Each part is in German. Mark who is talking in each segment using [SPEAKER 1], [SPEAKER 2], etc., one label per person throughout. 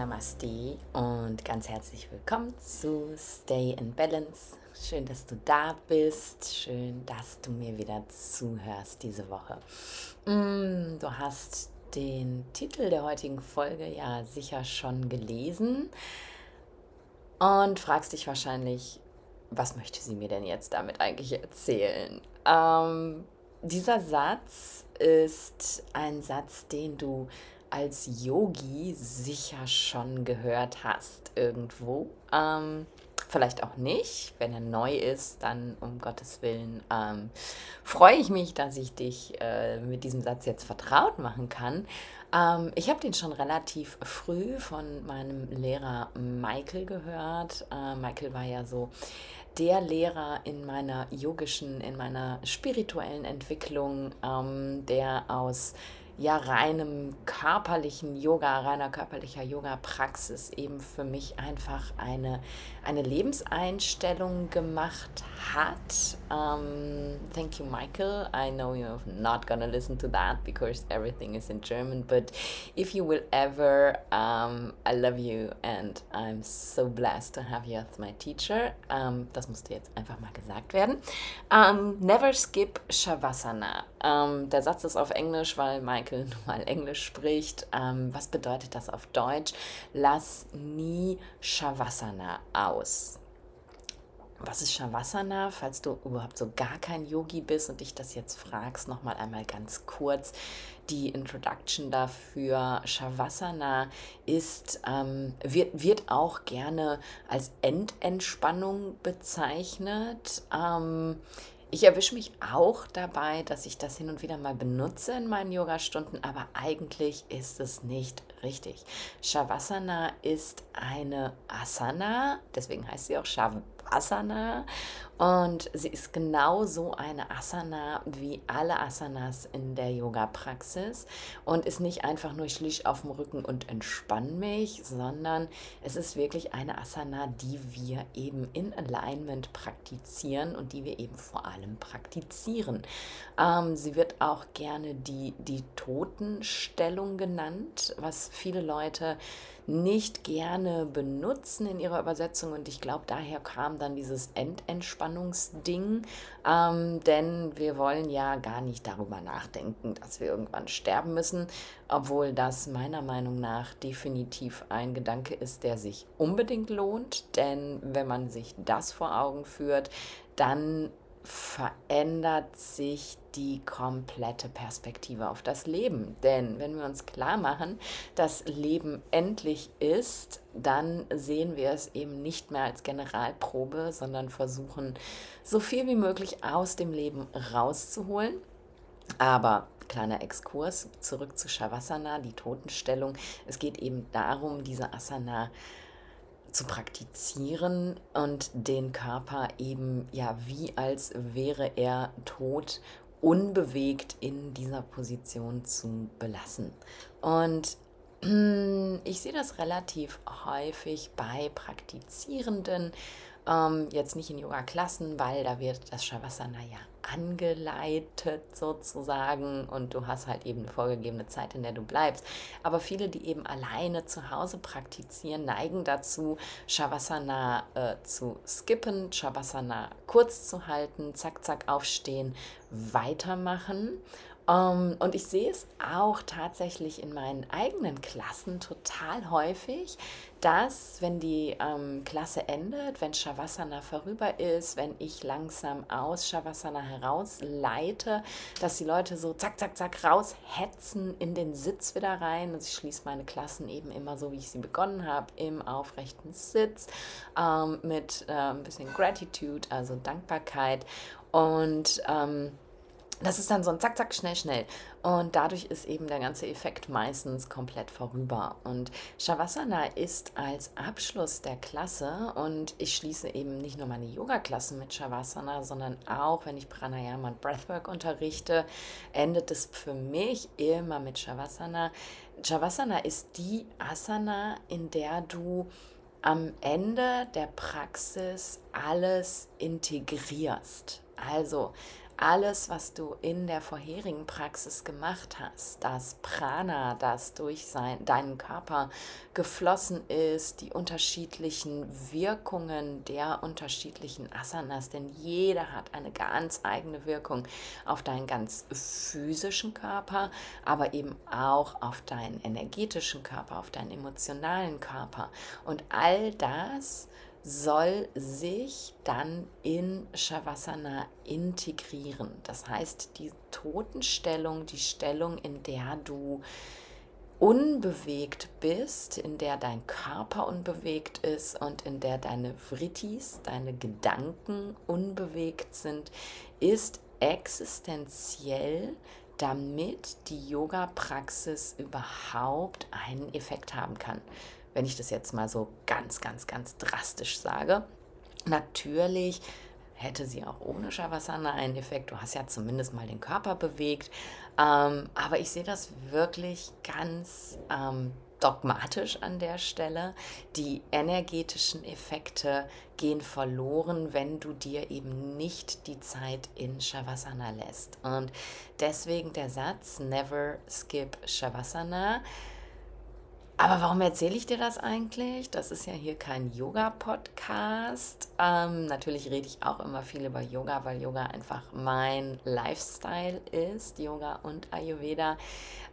[SPEAKER 1] Namaste und ganz herzlich willkommen zu Stay in Balance. Schön, dass du da bist. Schön, dass du mir wieder zuhörst diese Woche. Mm, du hast den Titel der heutigen Folge ja sicher schon gelesen und fragst dich wahrscheinlich, was möchte sie mir denn jetzt damit eigentlich erzählen? Ähm, dieser Satz ist ein Satz, den du als Yogi sicher schon gehört hast irgendwo. Ähm, vielleicht auch nicht. Wenn er neu ist, dann um Gottes Willen ähm, freue ich mich, dass ich dich äh, mit diesem Satz jetzt vertraut machen kann. Ähm, ich habe den schon relativ früh von meinem Lehrer Michael gehört. Äh, Michael war ja so der Lehrer in meiner yogischen, in meiner spirituellen Entwicklung, ähm, der aus ja reinem körperlichen Yoga, reiner körperlicher Yoga-Praxis eben für mich einfach eine, eine Lebenseinstellung gemacht hat. Um, thank you, Michael. I know you're not gonna listen to that because everything is in German, but if you will ever, um, I love you and I'm so blessed to have you as my teacher. Um, das musste jetzt einfach mal gesagt werden. Um, never skip Shavasana. Um, der Satz ist auf Englisch, weil Michael Michael nun mal Englisch spricht. Ähm, was bedeutet das auf Deutsch? Lass nie Shavasana aus. Was ist Shavasana? Falls du überhaupt so gar kein Yogi bist und dich das jetzt fragst, nochmal einmal ganz kurz die Introduction dafür. Shavasana ist, ähm, wird, wird auch gerne als Endentspannung bezeichnet. Ähm, ich erwische mich auch dabei, dass ich das hin und wieder mal benutze in meinen Yogastunden, aber eigentlich ist es nicht richtig. Shavasana ist eine Asana, deswegen heißt sie auch Shavasana und sie ist genauso eine Asana wie alle Asanas in der Yoga-Praxis und ist nicht einfach nur, ich auf dem Rücken und entspanne mich, sondern es ist wirklich eine Asana, die wir eben in Alignment praktizieren und die wir eben vor allem praktizieren. Ähm, sie wird auch gerne die, die Totenstellung genannt, was viele Leute nicht gerne benutzen in ihrer Übersetzung und ich glaube, daher kam dann dieses Endentspannungsding, ähm, denn wir wollen ja gar nicht darüber nachdenken, dass wir irgendwann sterben müssen, obwohl das meiner Meinung nach definitiv ein Gedanke ist, der sich unbedingt lohnt, denn wenn man sich das vor Augen führt, dann verändert sich die komplette Perspektive auf das Leben. Denn wenn wir uns klar machen, dass Leben endlich ist, dann sehen wir es eben nicht mehr als Generalprobe, sondern versuchen so viel wie möglich aus dem Leben rauszuholen. Aber kleiner Exkurs zurück zu Shavasana, die Totenstellung. Es geht eben darum, diese Asana zu praktizieren und den Körper eben ja wie als wäre er tot unbewegt in dieser Position zu belassen. Und ich sehe das relativ häufig bei Praktizierenden, ähm, jetzt nicht in Yoga-Klassen, weil da wird das Shavasana ja angeleitet sozusagen und du hast halt eben eine vorgegebene Zeit, in der du bleibst. Aber viele, die eben alleine zu Hause praktizieren, neigen dazu, Shavasana äh, zu skippen, Shavasana kurz zu halten, zack, zack, aufstehen, weitermachen um, ähm, und ich sehe es auch tatsächlich in meinen eigenen Klassen total häufig, dass, wenn die ähm, Klasse endet, wenn Shavasana vorüber ist, wenn ich langsam aus Shavasana herausleite, dass die Leute so zack, zack, zack raushetzen in den Sitz wieder rein. Und ich schließe meine Klassen eben immer so, wie ich sie begonnen habe, im aufrechten Sitz ähm, mit äh, ein bisschen Gratitude, also Dankbarkeit. Und ähm, das ist dann so ein Zack, Zack, schnell, schnell. Und dadurch ist eben der ganze Effekt meistens komplett vorüber. Und Shavasana ist als Abschluss der Klasse und ich schließe eben nicht nur meine Yoga-Klassen mit Shavasana, sondern auch, wenn ich Pranayama und Breathwork unterrichte, endet es für mich immer mit Shavasana. Shavasana ist die Asana, in der du am Ende der Praxis alles integrierst. Also alles, was du in der vorherigen Praxis gemacht hast, das Prana, das durch sein, deinen Körper geflossen ist, die unterschiedlichen Wirkungen der unterschiedlichen Asanas, denn jeder hat eine ganz eigene Wirkung auf deinen ganz physischen Körper, aber eben auch auf deinen energetischen Körper, auf deinen emotionalen Körper. Und all das soll sich dann in Shavasana integrieren. Das heißt, die Totenstellung, die Stellung, in der du unbewegt bist, in der dein Körper unbewegt ist und in der deine Vrittis, deine Gedanken unbewegt sind, ist existenziell, damit die Yoga-Praxis überhaupt einen Effekt haben kann wenn ich das jetzt mal so ganz, ganz, ganz drastisch sage. Natürlich hätte sie auch ohne Shavasana einen Effekt. Du hast ja zumindest mal den Körper bewegt. Ähm, aber ich sehe das wirklich ganz ähm, dogmatisch an der Stelle. Die energetischen Effekte gehen verloren, wenn du dir eben nicht die Zeit in Shavasana lässt. Und deswegen der Satz, never skip Shavasana. Aber warum erzähle ich dir das eigentlich? Das ist ja hier kein Yoga-Podcast. Ähm, natürlich rede ich auch immer viel über Yoga, weil Yoga einfach mein Lifestyle ist, Yoga und Ayurveda.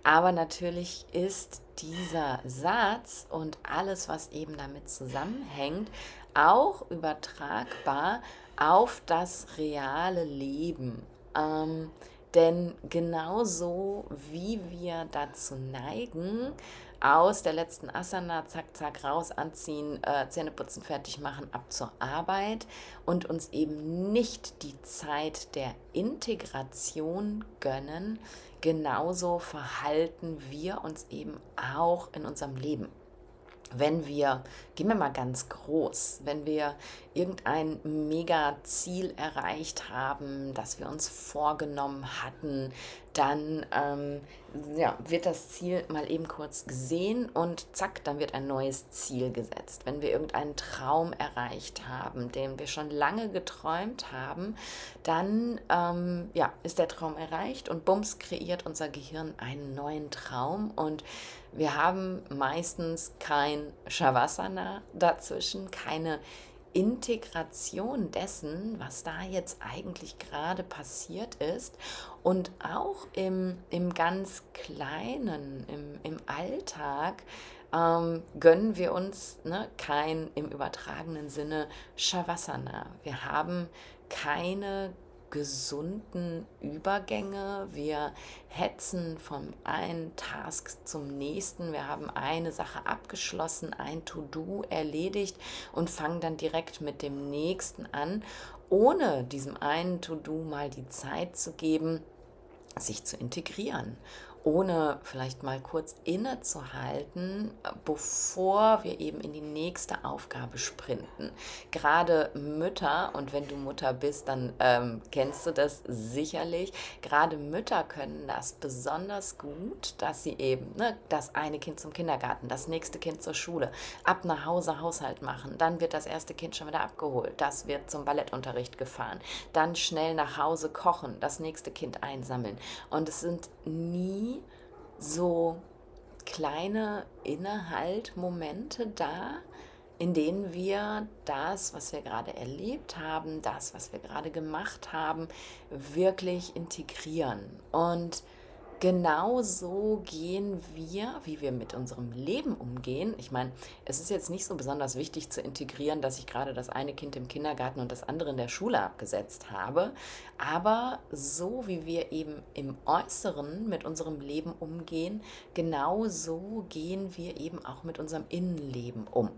[SPEAKER 1] Aber natürlich ist dieser Satz und alles, was eben damit zusammenhängt, auch übertragbar auf das reale Leben. Ähm, denn genauso wie wir dazu neigen, aus der letzten Asana, zack, zack, raus, anziehen, äh, Zähne putzen, fertig machen, ab zur Arbeit und uns eben nicht die Zeit der Integration gönnen, genauso verhalten wir uns eben auch in unserem Leben wenn wir, gehen wir mal ganz groß, wenn wir irgendein Mega-Ziel erreicht haben, das wir uns vorgenommen hatten, dann ähm, ja, wird das Ziel mal eben kurz gesehen und zack, dann wird ein neues Ziel gesetzt. Wenn wir irgendeinen Traum erreicht haben, den wir schon lange geträumt haben, dann ähm, ja, ist der Traum erreicht und bums kreiert unser Gehirn einen neuen Traum und wir haben meistens kein Shavasana dazwischen, keine Integration dessen, was da jetzt eigentlich gerade passiert ist und auch im, im ganz Kleinen, im, im Alltag ähm, gönnen wir uns ne, kein im übertragenen Sinne Shavasana. Wir haben keine gesunden Übergänge. Wir hetzen vom einen Task zum nächsten. Wir haben eine Sache abgeschlossen, ein To-Do erledigt und fangen dann direkt mit dem nächsten an, ohne diesem einen To-Do mal die Zeit zu geben, sich zu integrieren ohne vielleicht mal kurz innezuhalten, bevor wir eben in die nächste Aufgabe sprinten. Gerade Mütter, und wenn du Mutter bist, dann ähm, kennst du das sicherlich, gerade Mütter können das besonders gut, dass sie eben ne, das eine Kind zum Kindergarten, das nächste Kind zur Schule, ab nach Hause Haushalt machen, dann wird das erste Kind schon wieder abgeholt, das wird zum Ballettunterricht gefahren, dann schnell nach Hause kochen, das nächste Kind einsammeln. Und es sind nie so kleine Innehaltmomente da, in denen wir das, was wir gerade erlebt haben, das, was wir gerade gemacht haben, wirklich integrieren. Und genau so gehen wir, wie wir mit unserem Leben umgehen. Ich meine, es ist jetzt nicht so besonders wichtig zu integrieren, dass ich gerade das eine Kind im Kindergarten und das andere in der Schule abgesetzt habe. Aber so wie wir eben im Äußeren mit unserem Leben umgehen, genau so gehen wir eben auch mit unserem Innenleben um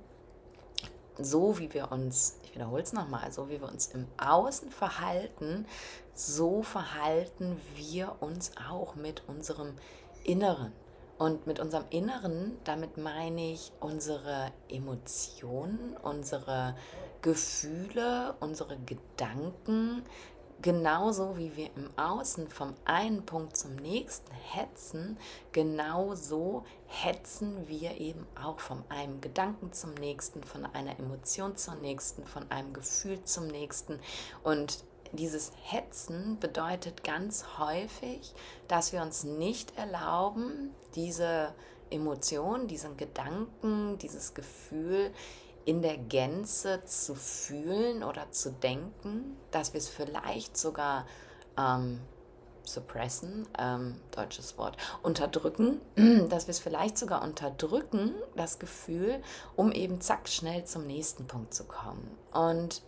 [SPEAKER 1] so wie wir uns, wiederhole es nochmal, so wie wir uns im Außen verhalten, so verhalten wir uns auch mit unserem Inneren. Und mit unserem Inneren, damit meine ich unsere Emotionen, unsere Gefühle, unsere Gedanken, genauso wie wir im Außen vom einen Punkt zum nächsten hetzen, genauso hetzen wir eben auch von einem Gedanken zum nächsten, von einer Emotion zur nächsten, von einem Gefühl zum nächsten. Und dieses Hetzen bedeutet ganz häufig, dass wir uns nicht erlauben, diese Emotion, diesen Gedanken, dieses Gefühl in der Gänze zu fühlen oder zu denken, dass wir es vielleicht sogar ähm, suppressen, ähm, deutsches Wort, unterdrücken, dass wir es vielleicht sogar unterdrücken, das Gefühl, um eben zack schnell zum nächsten Punkt zu kommen. Und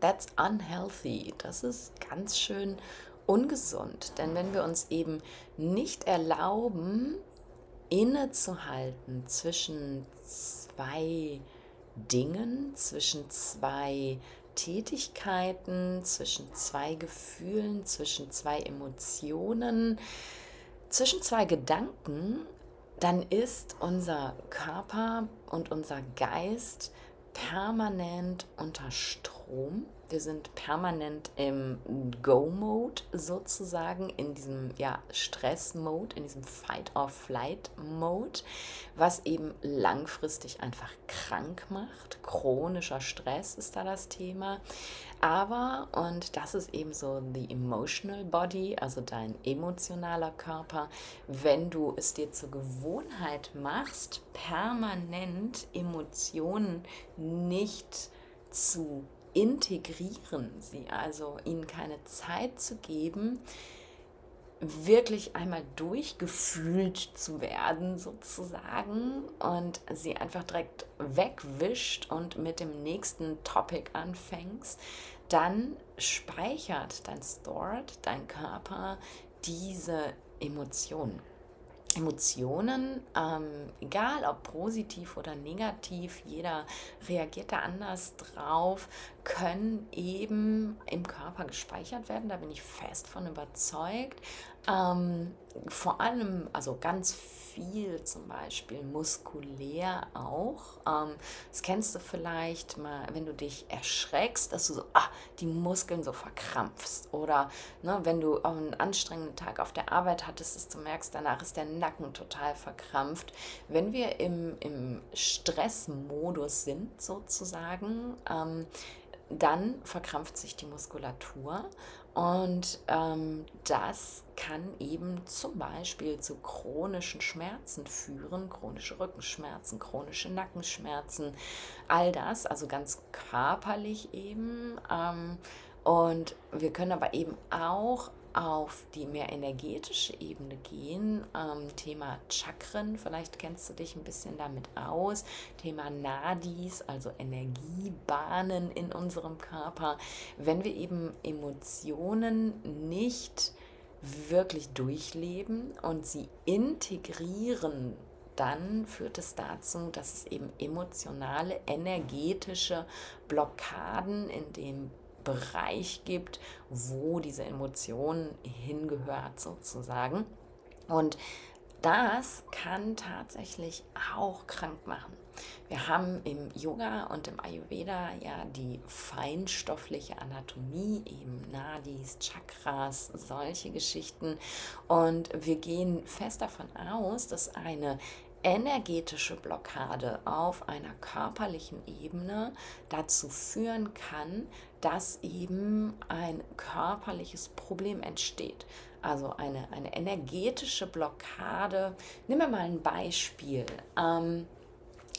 [SPEAKER 1] that's unhealthy. Das ist ganz schön ungesund. Denn wenn wir uns eben nicht erlauben, innezuhalten zwischen zwei Dingen, zwischen zwei Tätigkeiten, zwischen zwei Gefühlen, zwischen zwei Emotionen, zwischen zwei Gedanken, dann ist unser Körper und unser Geist permanent unter Strom wir sind permanent im Go-Mode sozusagen, in diesem ja, Stress-Mode, in diesem Fight-or-Flight-Mode, was eben langfristig einfach krank macht. Chronischer Stress ist da das Thema. Aber, und das ist eben so the emotional body, also dein emotionaler Körper, wenn du es dir zur Gewohnheit machst, permanent Emotionen nicht zu integrieren, sie also ihnen keine Zeit zu geben, wirklich einmal durchgefühlt zu werden sozusagen und sie einfach direkt wegwischt und mit dem nächsten Topic anfängst, dann speichert dein Stored, dein Körper diese Emotionen. Emotionen, ähm, egal ob positiv oder negativ, jeder reagiert da anders drauf, können eben im Körper gespeichert werden. Da bin ich fest von überzeugt. Ähm, vor allem, also ganz viel zum Beispiel muskulär auch. Ähm, das kennst du vielleicht mal, wenn du dich erschreckst, dass du so, ah, die Muskeln so verkrampfst. Oder ne, wenn du einen anstrengenden Tag auf der Arbeit hattest, dass du merkst, danach ist der Nacken total verkrampft. Wenn wir im, im Stressmodus sind, sozusagen, ähm, dann verkrampft sich die Muskulatur und ähm, das kann eben zum Beispiel zu chronischen Schmerzen führen, chronische Rückenschmerzen, chronische Nackenschmerzen, all das, also ganz körperlich eben. Ähm, und wir können aber eben auch auf die mehr energetische Ebene gehen. Ähm, Thema Chakren, vielleicht kennst du dich ein bisschen damit aus. Thema Nadis, also Energiebahnen in unserem Körper. Wenn wir eben Emotionen nicht wirklich durchleben und sie integrieren dann führt es dazu, dass es eben emotionale, energetische Blockaden in dem Bereich gibt, wo diese Emotion hingehört sozusagen. Und das kann tatsächlich auch krank machen. Wir haben im Yoga und im Ayurveda ja die feinstoffliche Anatomie, eben Nadis, Chakras, solche Geschichten. Und wir gehen fest davon aus, dass eine energetische Blockade auf einer körperlichen Ebene dazu führen kann, dass eben ein körperliches Problem entsteht. Also eine, eine energetische Blockade. Nimm mir mal ein Beispiel. Ähm,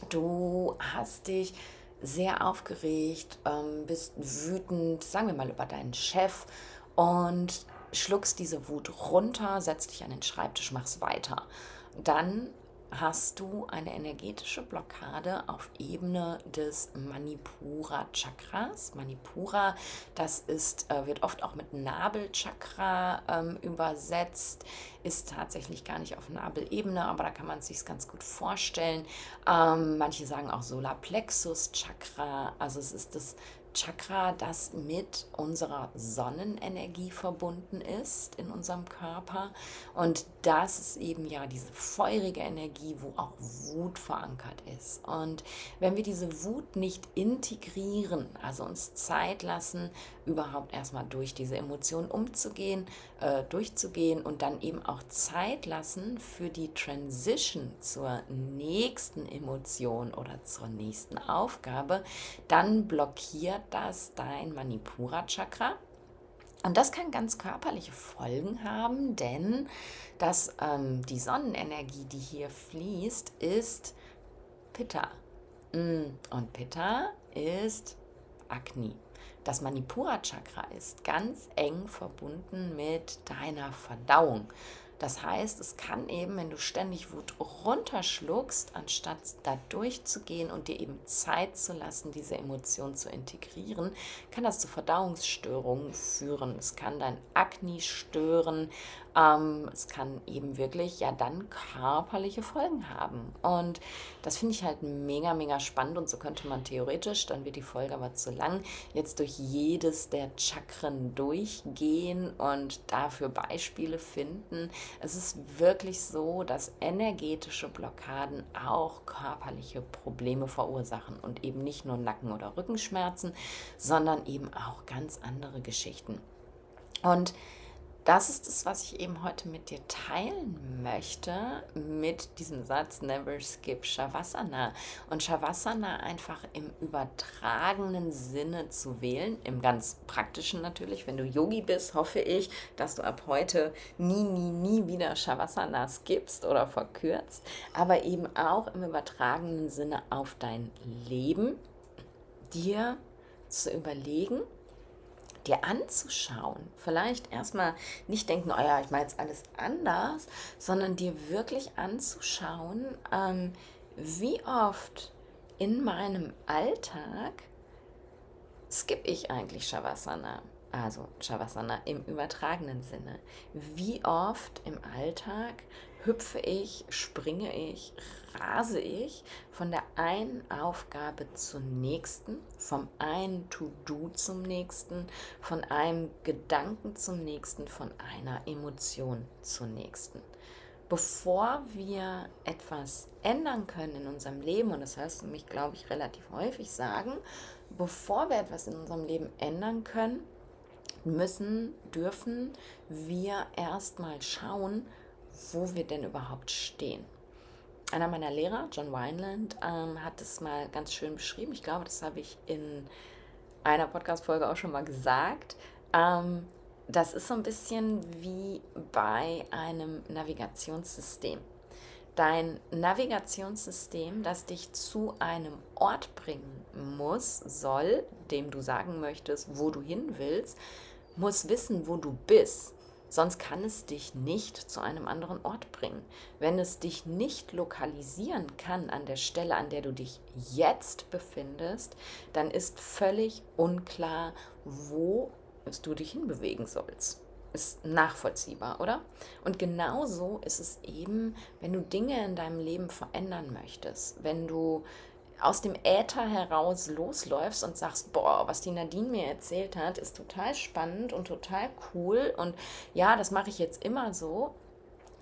[SPEAKER 1] du hast dich sehr aufgeregt, ähm, bist wütend, sagen wir mal über deinen Chef und schluckst diese Wut runter, setzt dich an den Schreibtisch, machst weiter. Dann hast du eine energetische Blockade auf Ebene des Manipura Chakras. Manipura, das ist, äh, wird oft auch mit Nabelchakra ähm, übersetzt, ist tatsächlich gar nicht auf Nabelebene, aber da kann man es sich ganz gut vorstellen. Ähm, manche sagen auch Solarplexus Chakra, also es ist das Chakra, das mit unserer Sonnenenergie verbunden ist in unserem Körper. Und das ist eben ja diese feurige Energie, wo auch Wut verankert ist. Und wenn wir diese Wut nicht integrieren, also uns Zeit lassen, überhaupt erstmal durch diese Emotionen umzugehen, äh, durchzugehen und dann eben auch Zeit lassen für die Transition zur nächsten Emotion oder zur nächsten Aufgabe, dann blockiert das dein Manipura-Chakra. Und das kann ganz körperliche Folgen haben, denn dass ähm, die Sonnenenergie, die hier fließt, ist Pitta. Mm, und Pitta ist Agni. Das Manipura-Chakra ist ganz eng verbunden mit deiner Verdauung. Das heißt, es kann eben, wenn du ständig Wut runterschluckst, anstatt da durchzugehen und dir eben Zeit zu lassen, diese Emotion zu integrieren, kann das zu Verdauungsstörungen führen. Es kann dein Akne stören. Ähm, es kann eben wirklich ja dann körperliche Folgen haben. Und das finde ich halt mega, mega spannend. Und so könnte man theoretisch, dann wird die Folge aber zu lang, jetzt durch jedes der Chakren durchgehen und dafür Beispiele finden. Es ist wirklich so, dass energetische Blockaden auch körperliche Probleme verursachen und eben nicht nur Nacken- oder Rückenschmerzen, sondern eben auch ganz andere Geschichten. Und das ist es, was ich eben heute mit dir teilen möchte mit diesem Satz Never skip Shavasana. Und Shavasana einfach im übertragenen Sinne zu wählen, im ganz praktischen natürlich. Wenn du Yogi bist, hoffe ich, dass du ab heute nie, nie, nie wieder Shavasana skippst oder verkürzt, aber eben auch im übertragenen Sinne auf dein Leben dir zu überlegen, dir anzuschauen. Vielleicht erstmal nicht denken, oh ja, ich mache jetzt alles anders, sondern dir wirklich anzuschauen, ähm, wie oft in meinem Alltag skippe ich eigentlich Shavasana. Also Shavasana im übertragenen Sinne. Wie oft im Alltag hüpfe ich, springe ich, rase ich von der einen Aufgabe zur nächsten, vom einen To-Do zum nächsten, von einem Gedanken zum nächsten, von einer Emotion zur nächsten. Bevor wir etwas ändern können in unserem Leben, und das heißt mich, glaube ich, relativ häufig sagen, bevor wir etwas in unserem Leben ändern können, müssen, dürfen wir erstmal schauen, wo wir denn überhaupt stehen. Einer meiner Lehrer, John Wineland, ähm, hat es mal ganz schön beschrieben. Ich glaube, das habe ich in einer Podcast-Folge auch schon mal gesagt. Ähm, das ist so ein bisschen wie bei einem Navigationssystem. Dein Navigationssystem, das dich zu einem Ort bringen muss, soll, dem du sagen möchtest, wo du hin willst, muss wissen, wo du bist Sonst kann es dich nicht zu einem anderen Ort bringen. Wenn es dich nicht lokalisieren kann an der Stelle, an der du dich jetzt befindest, dann ist völlig unklar, wo du dich hinbewegen sollst. Ist nachvollziehbar, oder? Und genauso ist es eben, wenn du Dinge in deinem Leben verändern möchtest, wenn du aus dem Äther heraus losläufst und sagst, boah, was die Nadine mir erzählt hat, ist total spannend und total cool und ja, das mache ich jetzt immer so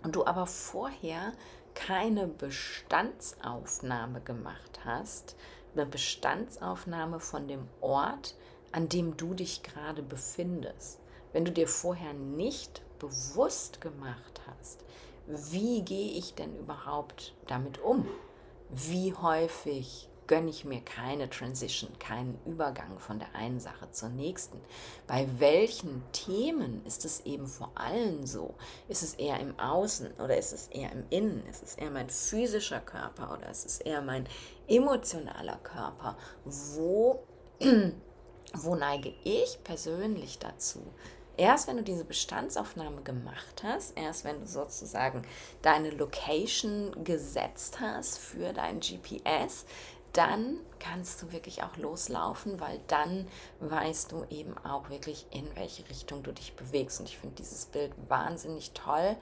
[SPEAKER 1] und du aber vorher keine Bestandsaufnahme gemacht hast, eine Bestandsaufnahme von dem Ort, an dem du dich gerade befindest. Wenn du dir vorher nicht bewusst gemacht hast, wie gehe ich denn überhaupt damit um? Wie häufig gönne ich mir keine Transition, keinen Übergang von der einen Sache zur nächsten. Bei welchen Themen ist es eben vor allem so? Ist es eher im Außen oder ist es eher im Innen? Ist es eher mein physischer Körper oder ist es eher mein emotionaler Körper? Wo, wo neige ich persönlich dazu, Erst wenn du diese Bestandsaufnahme gemacht hast, erst wenn du sozusagen deine Location gesetzt hast für dein GPS, dann kannst du wirklich auch loslaufen, weil dann weißt du eben auch wirklich, in welche Richtung du dich bewegst. Und ich finde dieses Bild wahnsinnig toll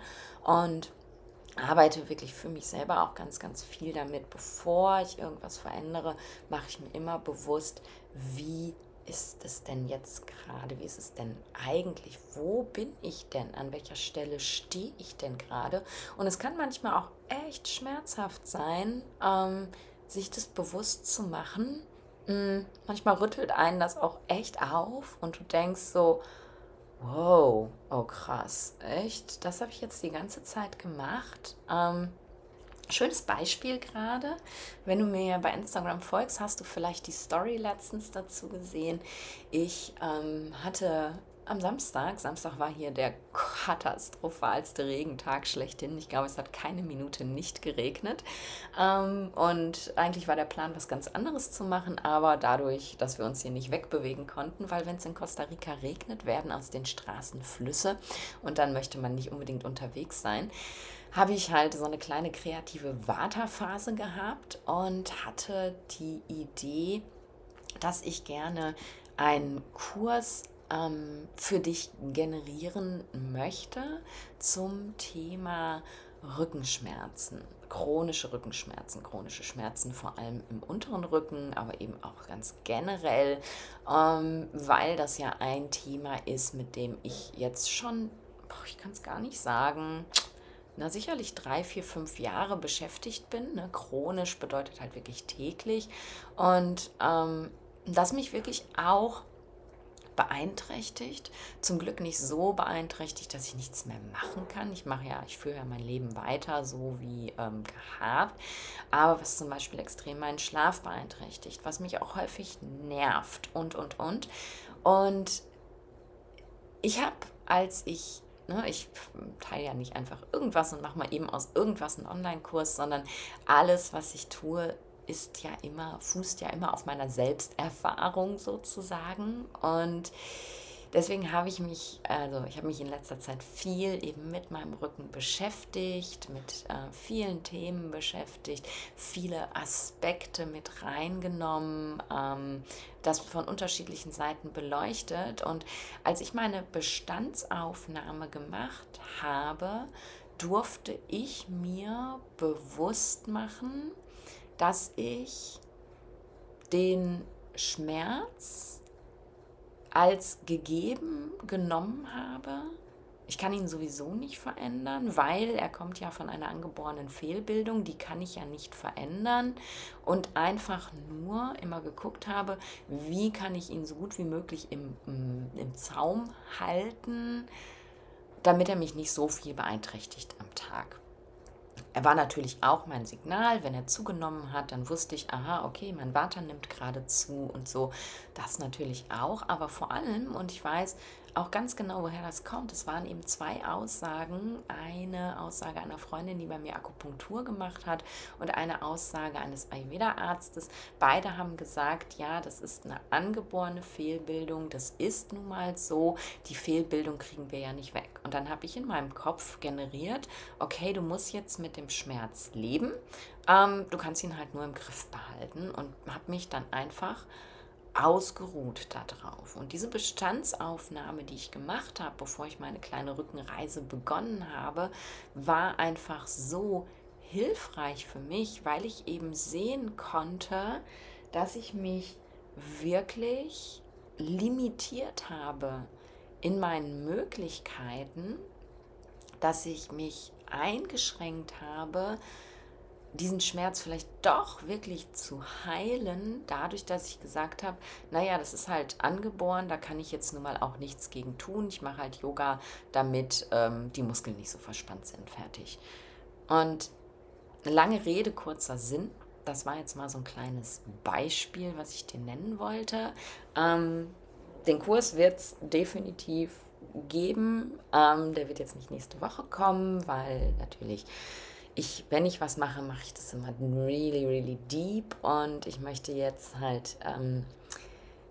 [SPEAKER 1] und arbeite wirklich für mich selber auch ganz, ganz viel damit. Bevor ich irgendwas verändere, mache ich mir immer bewusst, wie ist es denn jetzt gerade? Wie ist es denn eigentlich? Wo bin ich denn? An welcher Stelle stehe ich denn gerade? Und es kann manchmal auch echt schmerzhaft sein, ähm, sich das bewusst zu machen. Mhm. Manchmal rüttelt einen das auch echt auf und du denkst so, wow, oh krass, echt? Das habe ich jetzt die ganze Zeit gemacht. Ähm, Schönes Beispiel gerade, wenn du mir bei Instagram folgst, hast du vielleicht die Story letztens dazu gesehen. Ich ähm, hatte am Samstag, Samstag war hier der katastrophalste Regentag schlechthin. Ich glaube, es hat keine Minute nicht geregnet. Ähm, und eigentlich war der Plan, was ganz anderes zu machen, aber dadurch, dass wir uns hier nicht wegbewegen konnten, weil wenn es in Costa Rica regnet, werden aus den Straßen Flüsse und dann möchte man nicht unbedingt unterwegs sein habe ich halt so eine kleine kreative Vata-Phase gehabt und hatte die Idee, dass ich gerne einen Kurs ähm, für dich generieren möchte zum Thema Rückenschmerzen, chronische Rückenschmerzen, chronische Schmerzen vor allem im unteren Rücken, aber eben auch ganz generell, ähm, weil das ja ein Thema ist, mit dem ich jetzt schon, boah, ich kann es gar nicht sagen, na sicherlich drei, vier, fünf Jahre beschäftigt bin. Ne? Chronisch bedeutet halt wirklich täglich. Und ähm, das mich wirklich auch beeinträchtigt. Zum Glück nicht so beeinträchtigt, dass ich nichts mehr machen kann. Ich mache ja, ich führe ja mein Leben weiter, so wie ähm, gehabt. Aber was zum Beispiel extrem meinen Schlaf beeinträchtigt, was mich auch häufig nervt und, und, und. Und ich habe, als ich Ne, ich teile ja nicht einfach irgendwas und mache mal eben aus irgendwas einen Online-Kurs, sondern alles, was ich tue, ist ja immer, fußt ja immer auf meiner Selbsterfahrung sozusagen. Und deswegen habe ich mich, also ich habe mich in letzter Zeit viel eben mit meinem Rücken beschäftigt, mit äh, vielen Themen beschäftigt, viele Aspekte mit reingenommen, ähm, das von unterschiedlichen Seiten beleuchtet. Und als ich meine Bestandsaufnahme gemacht habe, durfte ich mir bewusst machen, dass ich den Schmerz als gegeben genommen habe. Ich kann ihn sowieso nicht verändern, weil er kommt ja von einer angeborenen Fehlbildung, die kann ich ja nicht verändern und einfach nur immer geguckt habe, wie kann ich ihn so gut wie möglich im, im Zaum halten, damit er mich nicht so viel beeinträchtigt am Tag. Er war natürlich auch mein Signal. Wenn er zugenommen hat, dann wusste ich, aha, okay, mein Vater nimmt gerade zu und so. Das natürlich auch, aber vor allem, und ich weiß, auch ganz genau, woher das kommt. Es waren eben zwei Aussagen. Eine Aussage einer Freundin, die bei mir Akupunktur gemacht hat und eine Aussage eines Ayurveda-Arztes. Beide haben gesagt, ja, das ist eine angeborene Fehlbildung. Das ist nun mal so. Die Fehlbildung kriegen wir ja nicht weg. Und dann habe ich in meinem Kopf generiert, okay, du musst jetzt mit dem Schmerz leben. Ähm, du kannst ihn halt nur im Griff behalten und habe mich dann einfach ausgeruht darauf. Und diese Bestandsaufnahme, die ich gemacht habe, bevor ich meine kleine Rückenreise begonnen habe, war einfach so hilfreich für mich, weil ich eben sehen konnte, dass ich mich wirklich limitiert habe in meinen Möglichkeiten, dass ich mich eingeschränkt habe, diesen Schmerz vielleicht doch wirklich zu heilen, dadurch, dass ich gesagt habe, naja, das ist halt angeboren, da kann ich jetzt nun mal auch nichts gegen tun. Ich mache halt Yoga, damit ähm, die Muskeln nicht so verspannt sind. Fertig. Und lange Rede, kurzer Sinn. Das war jetzt mal so ein kleines Beispiel, was ich dir nennen wollte. Ähm, den Kurs wird es definitiv geben. Ähm, der wird jetzt nicht nächste Woche kommen, weil natürlich ich, wenn ich was mache, mache ich das immer really, really deep. Und ich möchte jetzt halt ähm,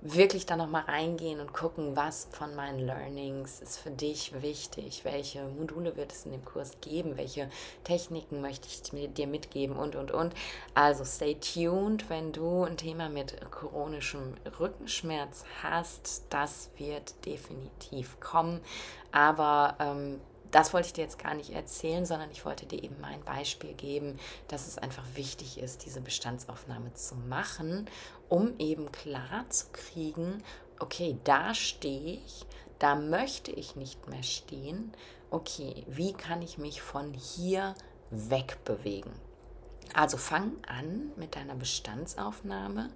[SPEAKER 1] wirklich da nochmal reingehen und gucken, was von meinen Learnings ist für dich wichtig, welche Module wird es in dem Kurs geben, welche Techniken möchte ich dir mitgeben? Und, und, und. Also stay tuned, wenn du ein Thema mit chronischem Rückenschmerz hast, das wird definitiv kommen, aber ähm, das wollte ich dir jetzt gar nicht erzählen, sondern ich wollte dir eben mein Beispiel geben, dass es einfach wichtig ist, diese Bestandsaufnahme zu machen, um eben klar zu kriegen, okay, da stehe ich, da möchte ich nicht mehr stehen. Okay, wie kann ich mich von hier wegbewegen? Also fang an mit deiner Bestandsaufnahme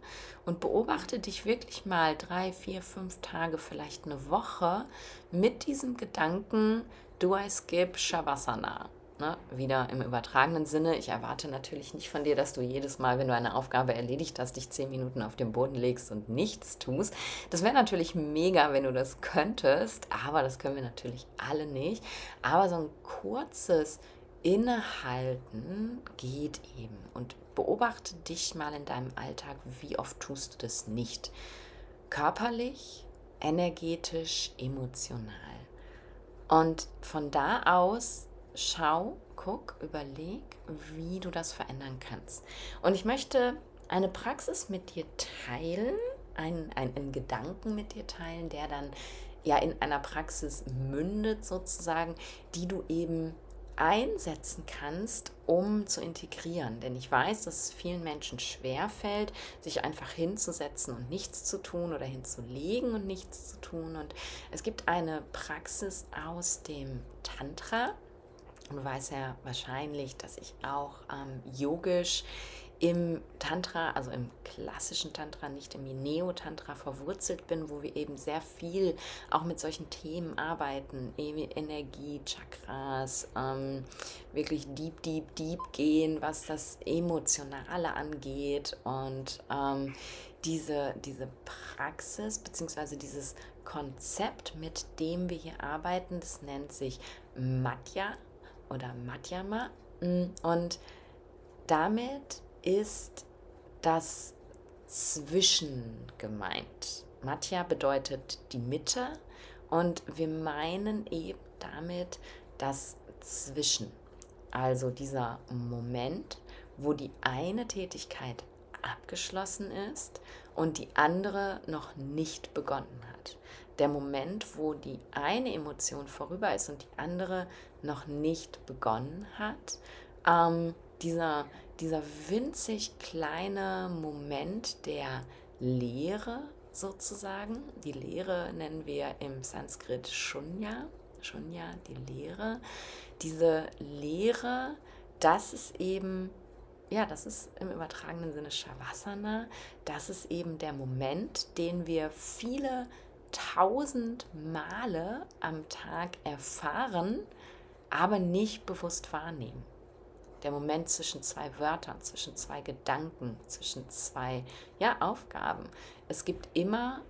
[SPEAKER 1] und beobachte dich wirklich mal drei, vier, fünf Tage, vielleicht eine Woche mit diesem Gedanken, I skip Shavasana? ne, wieder im übertragenen Sinne. Ich erwarte natürlich nicht von dir, dass du jedes Mal, wenn du eine Aufgabe erledigt hast, dich zehn Minuten auf den Boden legst und nichts tust. Das wäre natürlich mega, wenn du das könntest, aber das können wir natürlich alle nicht. Aber so ein kurzes Innehalten geht eben. Und beobachte dich mal in deinem Alltag, wie oft tust du das nicht. Körperlich, energetisch, emotional. Und von da aus schau, guck, überleg, wie du das verändern kannst. Und ich möchte eine Praxis mit dir teilen, einen, einen Gedanken mit dir teilen, der dann ja in einer Praxis mündet sozusagen, die du eben einsetzen kannst, um zu integrieren. Denn ich weiß, dass es vielen Menschen schwer fällt, sich einfach hinzusetzen und nichts zu tun oder hinzulegen und nichts zu tun. Und es gibt eine Praxis aus dem Tantra. Du weißt ja wahrscheinlich, dass ich auch ähm, yogisch im Tantra, also im klassischen Tantra, nicht im Neo-Tantra verwurzelt bin, wo wir eben sehr viel auch mit solchen Themen arbeiten, Energie, Chakras, ähm, wirklich deep, deep, deep gehen, was das Emotionale angeht und ähm, diese, diese Praxis bzw. dieses Konzept, mit dem wir hier arbeiten, das nennt sich Matya oder Madhyama und damit ist das Zwischen gemeint. Matja bedeutet die Mitte und wir meinen eben damit das Zwischen. Also dieser Moment, wo die eine Tätigkeit abgeschlossen ist und die andere noch nicht begonnen hat. Der Moment, wo die eine Emotion vorüber ist und die andere noch nicht begonnen hat. Ähm, dieser, dieser winzig kleine Moment der Leere sozusagen. Die Leere nennen wir im Sanskrit Shunya. Shunya, die Leere. Diese Leere, das ist eben, ja, das ist im übertragenen Sinne Shavasana. Das ist eben der Moment, den wir viele tausend Male am Tag erfahren, aber nicht bewusst wahrnehmen der Moment zwischen zwei Wörtern, zwischen zwei Gedanken, zwischen zwei ja, Aufgaben. Es gibt immer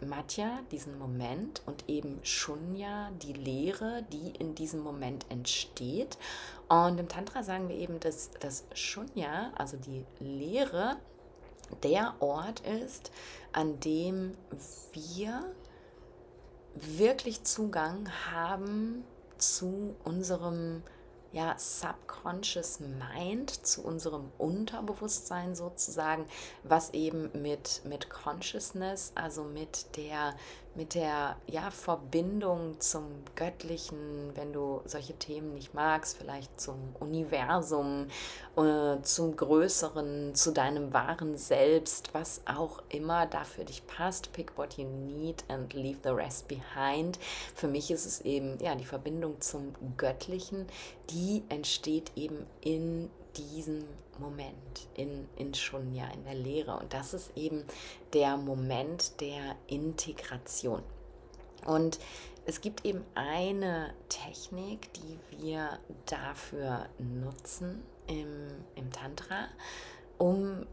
[SPEAKER 1] Matja, diesen Moment, und eben Shunya, die Lehre, die in diesem Moment entsteht. Und im Tantra sagen wir eben, dass das Shunya, also die Lehre, der Ort ist, an dem wir wirklich Zugang haben zu unserem ja, Subconscious Mind, zu unserem Unterbewusstsein sozusagen, was eben mit, mit Consciousness, also mit der mit der ja, Verbindung zum Göttlichen, wenn du solche Themen nicht magst, vielleicht zum Universum, äh, zum Größeren, zu deinem wahren Selbst, was auch immer da für dich passt. Pick what you need and leave the rest behind. Für mich ist es eben ja die Verbindung zum Göttlichen, die entsteht eben in diesem Moment in, in Shunya, in der Lehre. Und das ist eben der Moment der Integration. Und es gibt eben eine Technik, die wir dafür nutzen im, im Tantra, um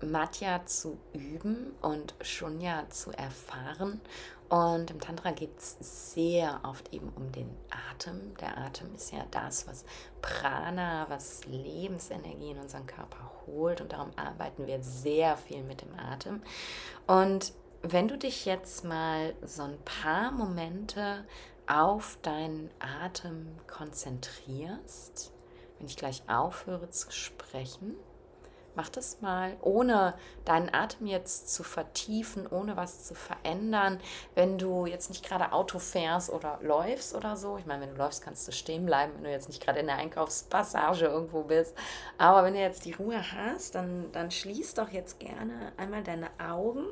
[SPEAKER 1] Matya zu üben und Shunya zu erfahren und im Tantra geht es sehr oft eben um den Atem. Der Atem ist ja das, was Prana, was Lebensenergie in unseren Körper holt. Und darum arbeiten wir sehr viel mit dem Atem. Und wenn du dich jetzt mal so ein paar Momente auf deinen Atem konzentrierst, wenn ich gleich aufhöre zu sprechen, Mach das mal, ohne deinen Atem jetzt zu vertiefen, ohne was zu verändern. Wenn du jetzt nicht gerade Auto fährst oder läufst oder so, ich meine, wenn du läufst, kannst du stehen bleiben, wenn du jetzt nicht gerade in der Einkaufspassage irgendwo bist. Aber wenn du jetzt die Ruhe hast, dann, dann schließ doch jetzt gerne einmal deine Augen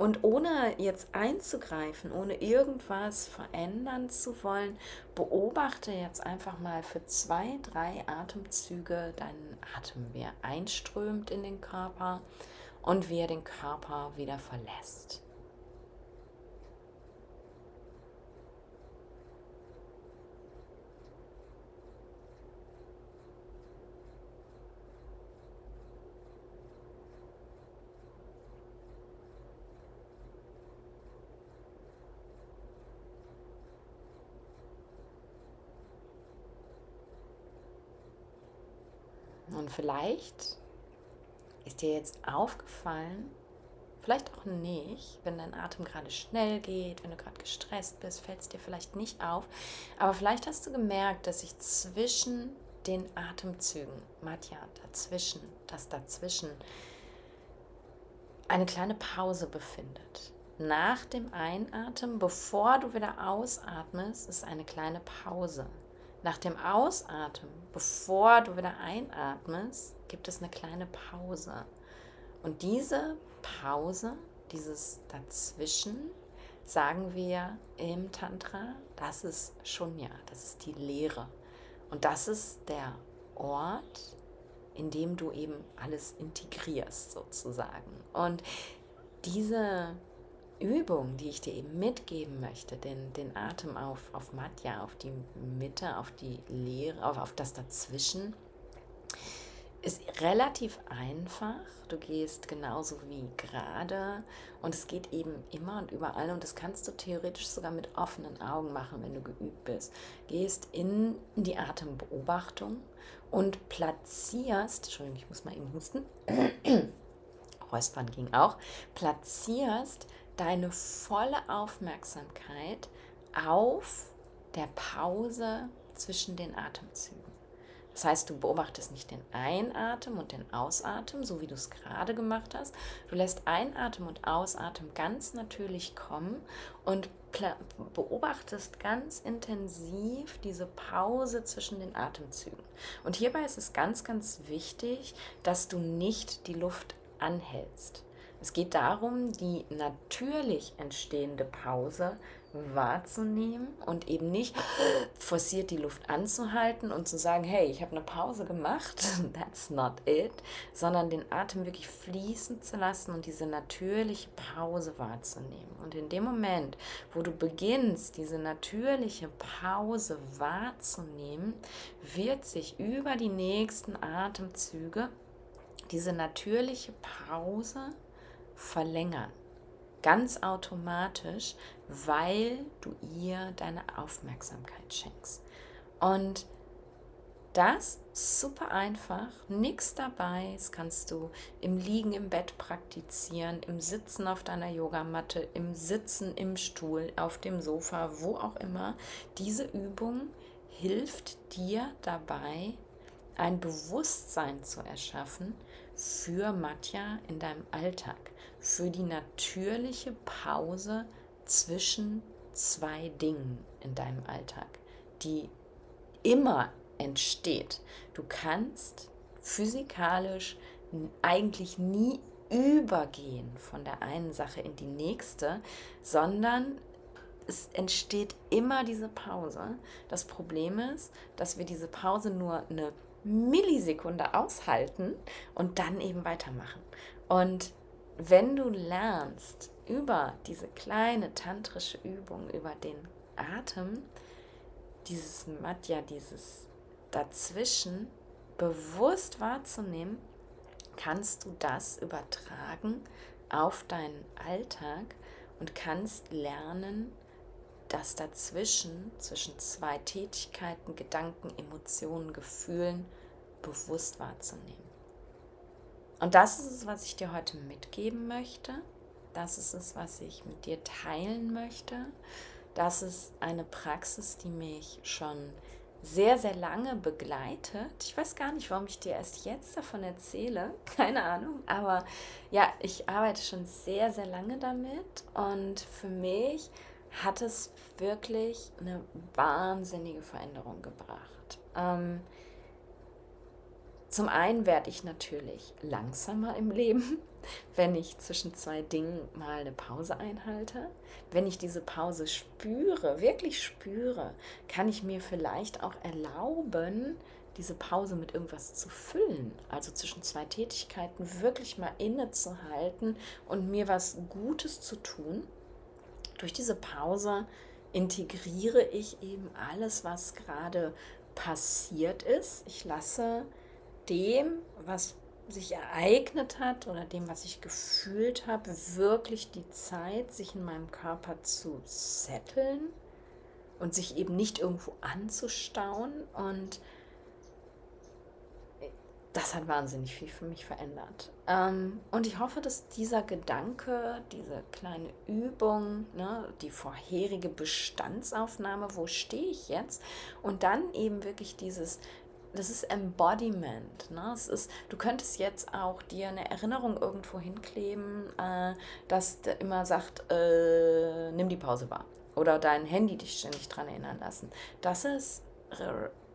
[SPEAKER 1] und ohne jetzt einzugreifen, ohne irgendwas verändern zu wollen, beobachte jetzt einfach mal für zwei, drei Atemzüge deinen Atem, wie er einströmt in den Körper und wie er den Körper wieder verlässt. Und vielleicht ist dir jetzt aufgefallen, vielleicht auch nicht, wenn dein Atem gerade schnell geht, wenn du gerade gestresst bist, fällt es dir vielleicht nicht auf. Aber vielleicht hast du gemerkt, dass sich zwischen den Atemzügen, Matja, dazwischen, das dazwischen, eine kleine Pause befindet. Nach dem Einatmen, bevor du wieder ausatmest, ist eine kleine Pause. Nach dem Ausatmen, bevor du wieder einatmest, gibt es eine kleine Pause. Und diese Pause, dieses Dazwischen, sagen wir im Tantra, das ist Shunya, das ist die Leere. Und das ist der Ort, in dem du eben alles integrierst sozusagen. Und diese Übung, die ich dir eben mitgeben möchte, den, den Atem auf, auf Matja, auf die Mitte, auf die Leere, auf, auf das Dazwischen, ist relativ einfach. Du gehst genauso wie gerade und es geht eben immer und überall und das kannst du theoretisch sogar mit offenen Augen machen, wenn du geübt bist. Gehst in die Atembeobachtung und platzierst, Entschuldigung, ich muss mal eben husten, Räuspern ging auch, platzierst deine volle Aufmerksamkeit auf der Pause zwischen den Atemzügen. Das heißt, du beobachtest nicht den Einatmen und den Ausatmen, so wie du es gerade gemacht hast. Du lässt Einatmen und Ausatmen ganz natürlich kommen und beobachtest ganz intensiv diese Pause zwischen den Atemzügen. Und hierbei ist es ganz, ganz wichtig, dass du nicht die Luft anhältst. Es geht darum, die natürlich entstehende Pause wahrzunehmen und eben nicht forciert die Luft anzuhalten und zu sagen, hey, ich habe eine Pause gemacht, that's not it, sondern den Atem wirklich fließen zu lassen und diese natürliche Pause wahrzunehmen. Und in dem Moment, wo du beginnst, diese natürliche Pause wahrzunehmen, wird sich über die nächsten Atemzüge diese natürliche Pause verlängern ganz automatisch, weil du ihr deine Aufmerksamkeit schenkst. Und das super einfach, nichts dabei. Das kannst du im Liegen im Bett praktizieren, im Sitzen auf deiner Yogamatte, im Sitzen im Stuhl, auf dem Sofa, wo auch immer. Diese Übung hilft dir dabei, ein Bewusstsein zu erschaffen für Matja in deinem Alltag, für die natürliche Pause zwischen zwei Dingen in deinem Alltag, die immer entsteht. Du kannst physikalisch eigentlich nie übergehen von der einen Sache in die nächste, sondern es entsteht immer diese Pause. Das Problem ist, dass wir diese Pause nur eine Millisekunde aushalten und dann eben weitermachen. Und wenn du lernst über diese kleine tantrische Übung, über den Atem, dieses Madhya, dieses Dazwischen bewusst wahrzunehmen, kannst du das übertragen auf deinen Alltag und kannst lernen, das dazwischen, zwischen zwei Tätigkeiten, Gedanken, Emotionen, Gefühlen bewusst wahrzunehmen. Und das ist es, was ich dir heute mitgeben möchte. Das ist es, was ich mit dir teilen möchte. Das ist eine Praxis, die mich schon sehr, sehr lange begleitet. Ich weiß gar nicht, warum ich dir erst jetzt davon erzähle. Keine Ahnung. Aber ja, ich arbeite schon sehr, sehr lange damit. Und für mich hat es wirklich eine wahnsinnige Veränderung gebracht. Ähm, zum einen werde ich natürlich langsamer im Leben, wenn ich zwischen zwei Dingen mal eine Pause einhalte. Wenn ich diese Pause spüre, wirklich spüre, kann ich mir vielleicht auch erlauben, diese Pause mit irgendwas zu füllen. Also zwischen zwei Tätigkeiten wirklich mal innezuhalten und mir was Gutes zu tun. Durch diese Pause integriere ich eben alles, was gerade passiert ist. Ich lasse dem, was sich ereignet hat oder dem, was ich gefühlt habe, wirklich die Zeit, sich in meinem Körper zu setteln und sich eben nicht irgendwo anzustauen. Und das hat wahnsinnig viel für mich verändert. Ähm, und ich hoffe, dass dieser Gedanke, diese kleine Übung, ne, die vorherige Bestandsaufnahme, wo stehe ich jetzt, und dann eben wirklich dieses, das ist Embodiment. Ne? Es ist, du könntest jetzt auch dir eine Erinnerung irgendwo hinkleben, äh, dass immer sagt, äh, nimm die Pause wahr. Oder dein Handy dich ständig daran erinnern lassen. Das ist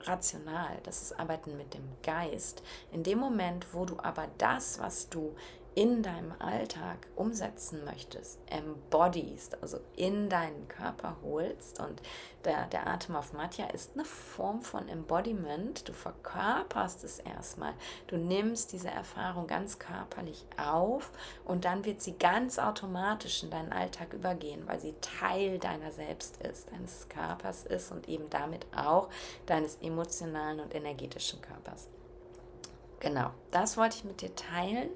[SPEAKER 1] rational, das ist Arbeiten mit dem Geist. In dem Moment, wo du aber das, was du in deinem Alltag umsetzen möchtest, embodiest, also in deinen Körper holst. Und der, der Atem auf Matja ist eine Form von Embodiment. Du verkörperst es erstmal. Du nimmst diese Erfahrung ganz körperlich auf und dann wird sie ganz automatisch in deinen Alltag übergehen, weil sie Teil deiner selbst ist, deines Körpers ist und eben damit auch deines emotionalen und energetischen Körpers. Genau, das wollte ich mit dir teilen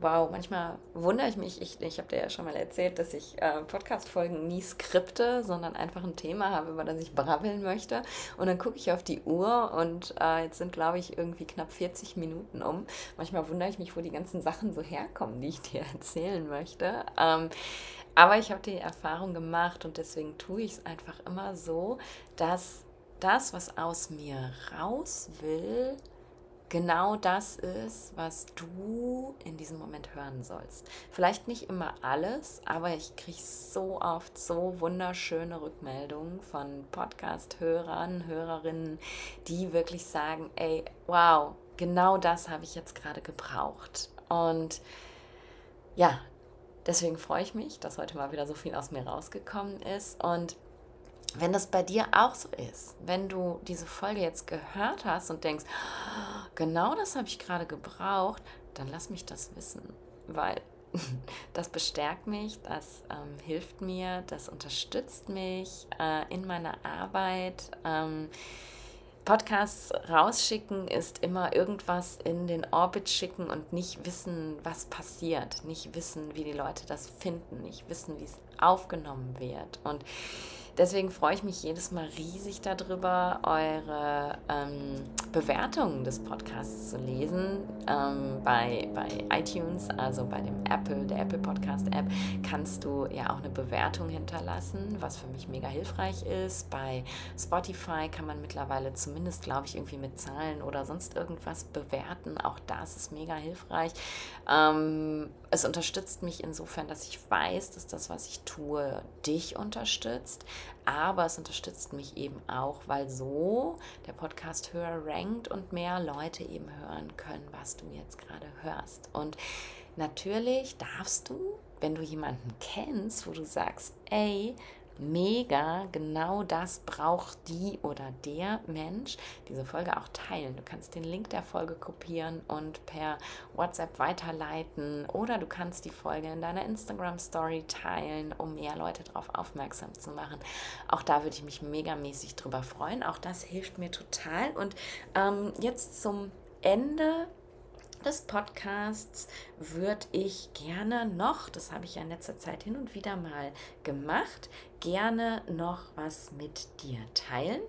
[SPEAKER 1] wow, manchmal wundere ich mich. Ich, ich habe dir ja schon mal erzählt, dass ich äh, Podcast-Folgen nie skripte, sondern einfach ein Thema habe, über das ich brabbeln möchte. Und dann gucke ich auf die Uhr und äh, jetzt sind, glaube ich, irgendwie knapp 40 Minuten um. Manchmal wundere ich mich, wo die ganzen Sachen so herkommen, die ich dir erzählen möchte. Ähm, aber ich habe die Erfahrung gemacht und deswegen tue ich es einfach immer so, dass das, was aus mir raus will, genau das ist, was du in diesem Moment hören sollst. Vielleicht nicht immer alles, aber ich kriege so oft so wunderschöne Rückmeldungen von Podcast-Hörern, Hörerinnen, die wirklich sagen, ey, wow, genau das habe ich jetzt gerade gebraucht. Und ja, deswegen freue ich mich, dass heute mal wieder so viel aus mir rausgekommen ist und wenn das bei dir auch so ist, wenn du diese Folge jetzt gehört hast und denkst, genau das habe ich gerade gebraucht, dann lass mich das wissen, weil das bestärkt mich, das ähm, hilft mir, das unterstützt mich äh, in meiner Arbeit. Ähm, Podcasts rausschicken ist immer irgendwas in den Orbit schicken und nicht wissen, was passiert, nicht wissen, wie die Leute das finden, nicht wissen, wie es aufgenommen wird. Und Deswegen freue ich mich jedes Mal riesig darüber, eure ähm, Bewertungen des Podcasts zu lesen. Ähm, bei, bei iTunes, also bei dem Apple, der Apple Podcast App, kannst du ja auch eine Bewertung hinterlassen, was für mich mega hilfreich ist. Bei Spotify kann man mittlerweile zumindest, glaube ich, irgendwie mit Zahlen oder sonst irgendwas bewerten. Auch das ist mega hilfreich. Ähm, es unterstützt mich insofern, dass ich weiß, dass das, was ich tue, dich unterstützt aber es unterstützt mich eben auch, weil so der Podcast höher rankt und mehr Leute eben hören können, was du jetzt gerade hörst. Und natürlich darfst du, wenn du jemanden kennst, wo du sagst, ey, mega, genau das braucht die oder der Mensch, diese Folge auch teilen. Du kannst den Link der Folge kopieren und per WhatsApp weiterleiten oder du kannst die Folge in deiner Instagram Story teilen, um mehr Leute darauf aufmerksam zu machen. Auch da würde ich mich megamäßig drüber freuen. Auch das hilft mir total. Und ähm, jetzt zum Ende des Podcasts würde ich gerne noch, das habe ich ja in letzter Zeit hin und wieder mal gemacht, gerne noch was mit dir teilen.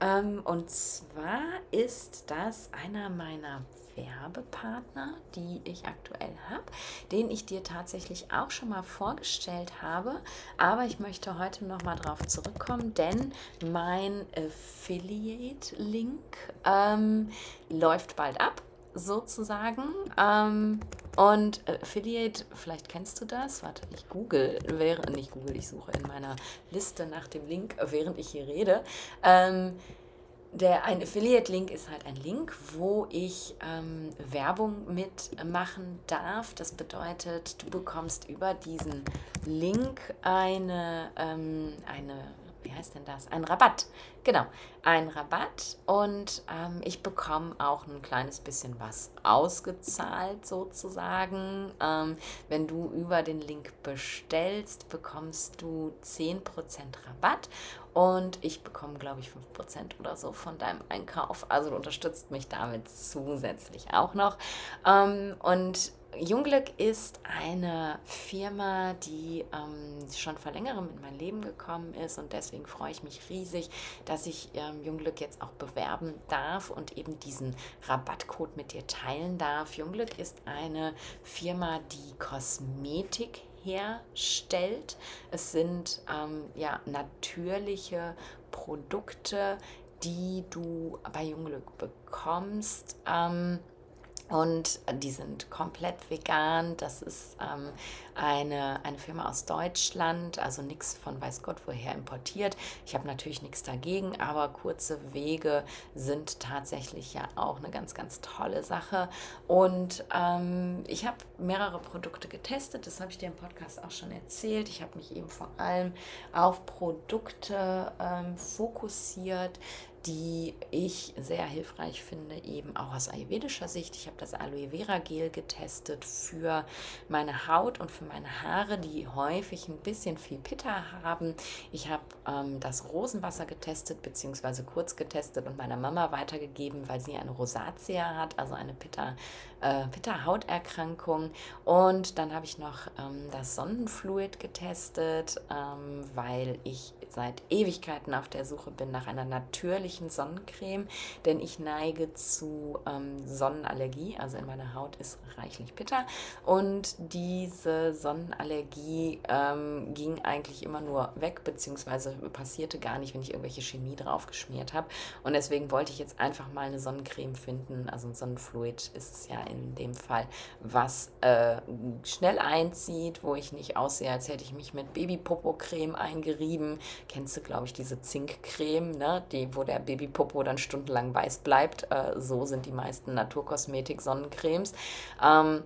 [SPEAKER 1] Ähm, und zwar ist das einer meiner Werbepartner, die ich aktuell habe, den ich dir tatsächlich auch schon mal vorgestellt habe. Aber ich möchte heute noch mal drauf zurückkommen, denn mein Affiliate-Link ähm, läuft bald ab sozusagen. Ähm, und Affiliate, vielleicht kennst du das. Warte, ich google, während nicht google, ich suche in meiner Liste nach dem Link, während ich hier rede. Ähm, der, ein Affiliate-Link ist halt ein Link, wo ich ähm, Werbung mitmachen darf. Das bedeutet, du bekommst über diesen Link eine, ähm, eine wie heißt denn das? Ein Rabatt. Genau, ein Rabatt und ähm, ich bekomme auch ein kleines bisschen was ausgezahlt sozusagen. Ähm, wenn du über den Link bestellst, bekommst du 10% Rabatt und ich bekomme, glaube ich, 5% oder so von deinem Einkauf. Also du unterstützt mich damit zusätzlich auch noch. Ähm, und Jungglück ist eine Firma, die ähm, schon vor längerem in mein Leben gekommen ist und deswegen freue ich mich riesig, dass ich ähm, Jungglück jetzt auch bewerben darf und eben diesen Rabattcode mit dir teilen darf. Jungglück ist eine Firma, die Kosmetik herstellt. Es sind ähm, ja natürliche Produkte, die du bei Jungglück bekommst. Ähm, und die sind komplett vegan. Das ist ähm, eine, eine Firma aus Deutschland, also nichts von weiß Gott woher importiert. Ich habe natürlich nichts dagegen, aber kurze Wege sind tatsächlich ja auch eine ganz, ganz tolle Sache. Und ähm, ich habe mehrere Produkte getestet, das habe ich dir im Podcast auch schon erzählt. Ich habe mich eben vor allem auf Produkte ähm, fokussiert, die ich sehr hilfreich finde, eben auch aus ayurvedischer Sicht. Ich habe das Aloe Vera Gel getestet für meine Haut und für meine Haare, die häufig ein bisschen viel Pitta haben. Ich habe ähm, das Rosenwasser getestet, beziehungsweise kurz getestet und meiner Mama weitergegeben, weil sie eine Rosatia hat, also eine Pitta, äh, Pitta-Hauterkrankung. Und dann habe ich noch ähm, das Sonnenfluid getestet, ähm, weil ich seit Ewigkeiten auf der Suche bin nach einer natürlichen Sonnencreme, denn ich neige zu ähm, Sonnenallergie, also in meiner Haut ist reichlich Pitter und diese Sonnenallergie ähm, ging eigentlich immer nur weg, beziehungsweise passierte gar nicht, wenn ich irgendwelche Chemie drauf geschmiert habe und deswegen wollte ich jetzt einfach mal eine Sonnencreme finden, also ein Sonnenfluid ist es ja in dem Fall, was äh, schnell einzieht, wo ich nicht aussehe, als hätte ich mich mit Babypopo-Creme eingerieben, kennst du, glaube ich, diese Zinkcreme, ne? die, wo der Babypopo dann stundenlang weiß bleibt. Äh, so sind die meisten Naturkosmetik-Sonnencremes. Ähm,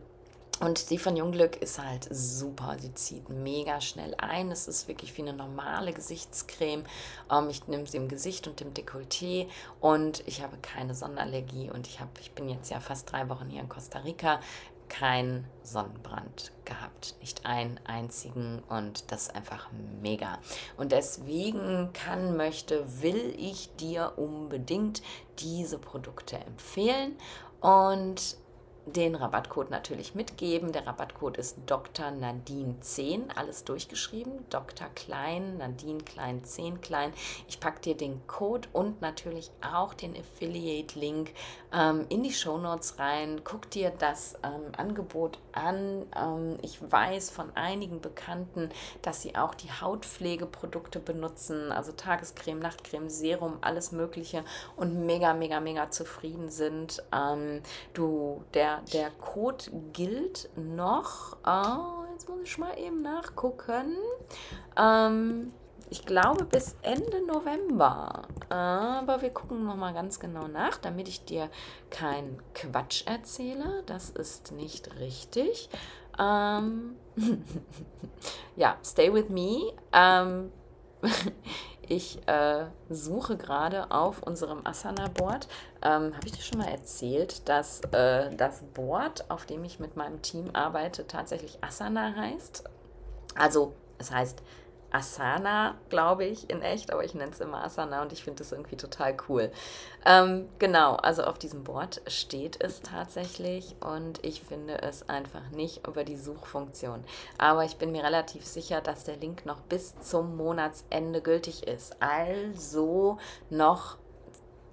[SPEAKER 1] und die von Jungglück ist halt super. Sie zieht mega schnell ein. Es ist wirklich wie eine normale Gesichtscreme. Ähm, ich nehme sie im Gesicht und im Dekolleté und ich habe keine Sonnenallergie und ich, hab, ich bin jetzt ja fast drei Wochen hier in Costa Rica keinen Sonnenbrand gehabt. Nicht einen einzigen und das ist einfach mega. Und deswegen kann, möchte, will ich dir unbedingt diese Produkte empfehlen. Und den Rabattcode natürlich mitgeben. Der Rabattcode ist Dr. Nadine 10, alles durchgeschrieben. Dr. Klein, Nadine Klein, 10 Klein. Ich packe dir den Code und natürlich auch den Affiliate-Link ähm, in die Show Notes rein. Guck dir das ähm, Angebot an. Ähm, ich weiß von einigen Bekannten, dass sie auch die Hautpflegeprodukte benutzen, also Tagescreme, Nachtcreme, Serum, alles Mögliche und mega, mega, mega zufrieden sind. Ähm, du, der der, Code gilt noch. Oh, jetzt muss ich mal eben nachgucken. Ähm, ich glaube bis Ende November. Aber wir gucken noch mal ganz genau nach, damit ich dir keinen Quatsch erzähle. Das ist nicht richtig. Ähm, ja, stay with me. Ähm, ich äh, suche gerade auf unserem Asana-Board. Ähm, Habe ich dir schon mal erzählt, dass äh, das Board, auf dem ich mit meinem Team arbeite, tatsächlich Asana heißt? Also, es heißt Asana, glaube ich, in echt, aber ich nenne es immer Asana und ich finde es irgendwie total cool. Ähm, genau, also auf diesem Board steht es tatsächlich und ich finde es einfach nicht über die Suchfunktion. Aber ich bin mir relativ sicher, dass der Link noch bis zum Monatsende gültig ist. Also noch,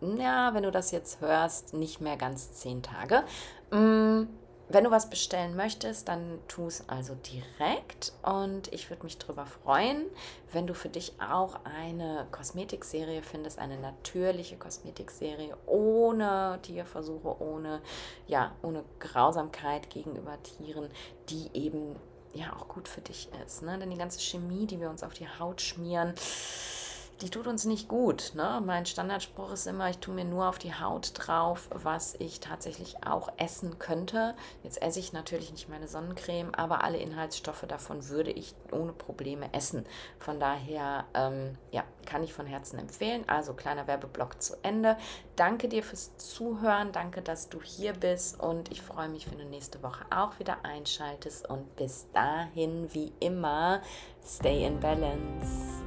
[SPEAKER 1] ja, wenn du das jetzt hörst, nicht mehr ganz zehn Tage. Mm, wenn du was bestellen möchtest, dann tu es also direkt und ich würde mich darüber freuen, wenn du für dich auch eine Kosmetikserie findest, eine natürliche Kosmetikserie ohne Tierversuche, ohne, ja, ohne Grausamkeit gegenüber Tieren, die eben ja auch gut für dich ist. Ne? Denn die ganze Chemie, die wir uns auf die Haut schmieren, die tut uns nicht gut. Ne? Mein Standardspruch ist immer, ich tue mir nur auf die Haut drauf, was ich tatsächlich auch essen könnte. Jetzt esse ich natürlich nicht meine Sonnencreme, aber alle Inhaltsstoffe davon würde ich ohne Probleme essen. Von daher, ähm, ja, kann ich von Herzen empfehlen. Also kleiner Werbeblock zu Ende. Danke dir fürs Zuhören, danke, dass du hier bist und ich freue mich, wenn du nächste Woche auch wieder einschaltest und bis dahin, wie immer, stay in balance.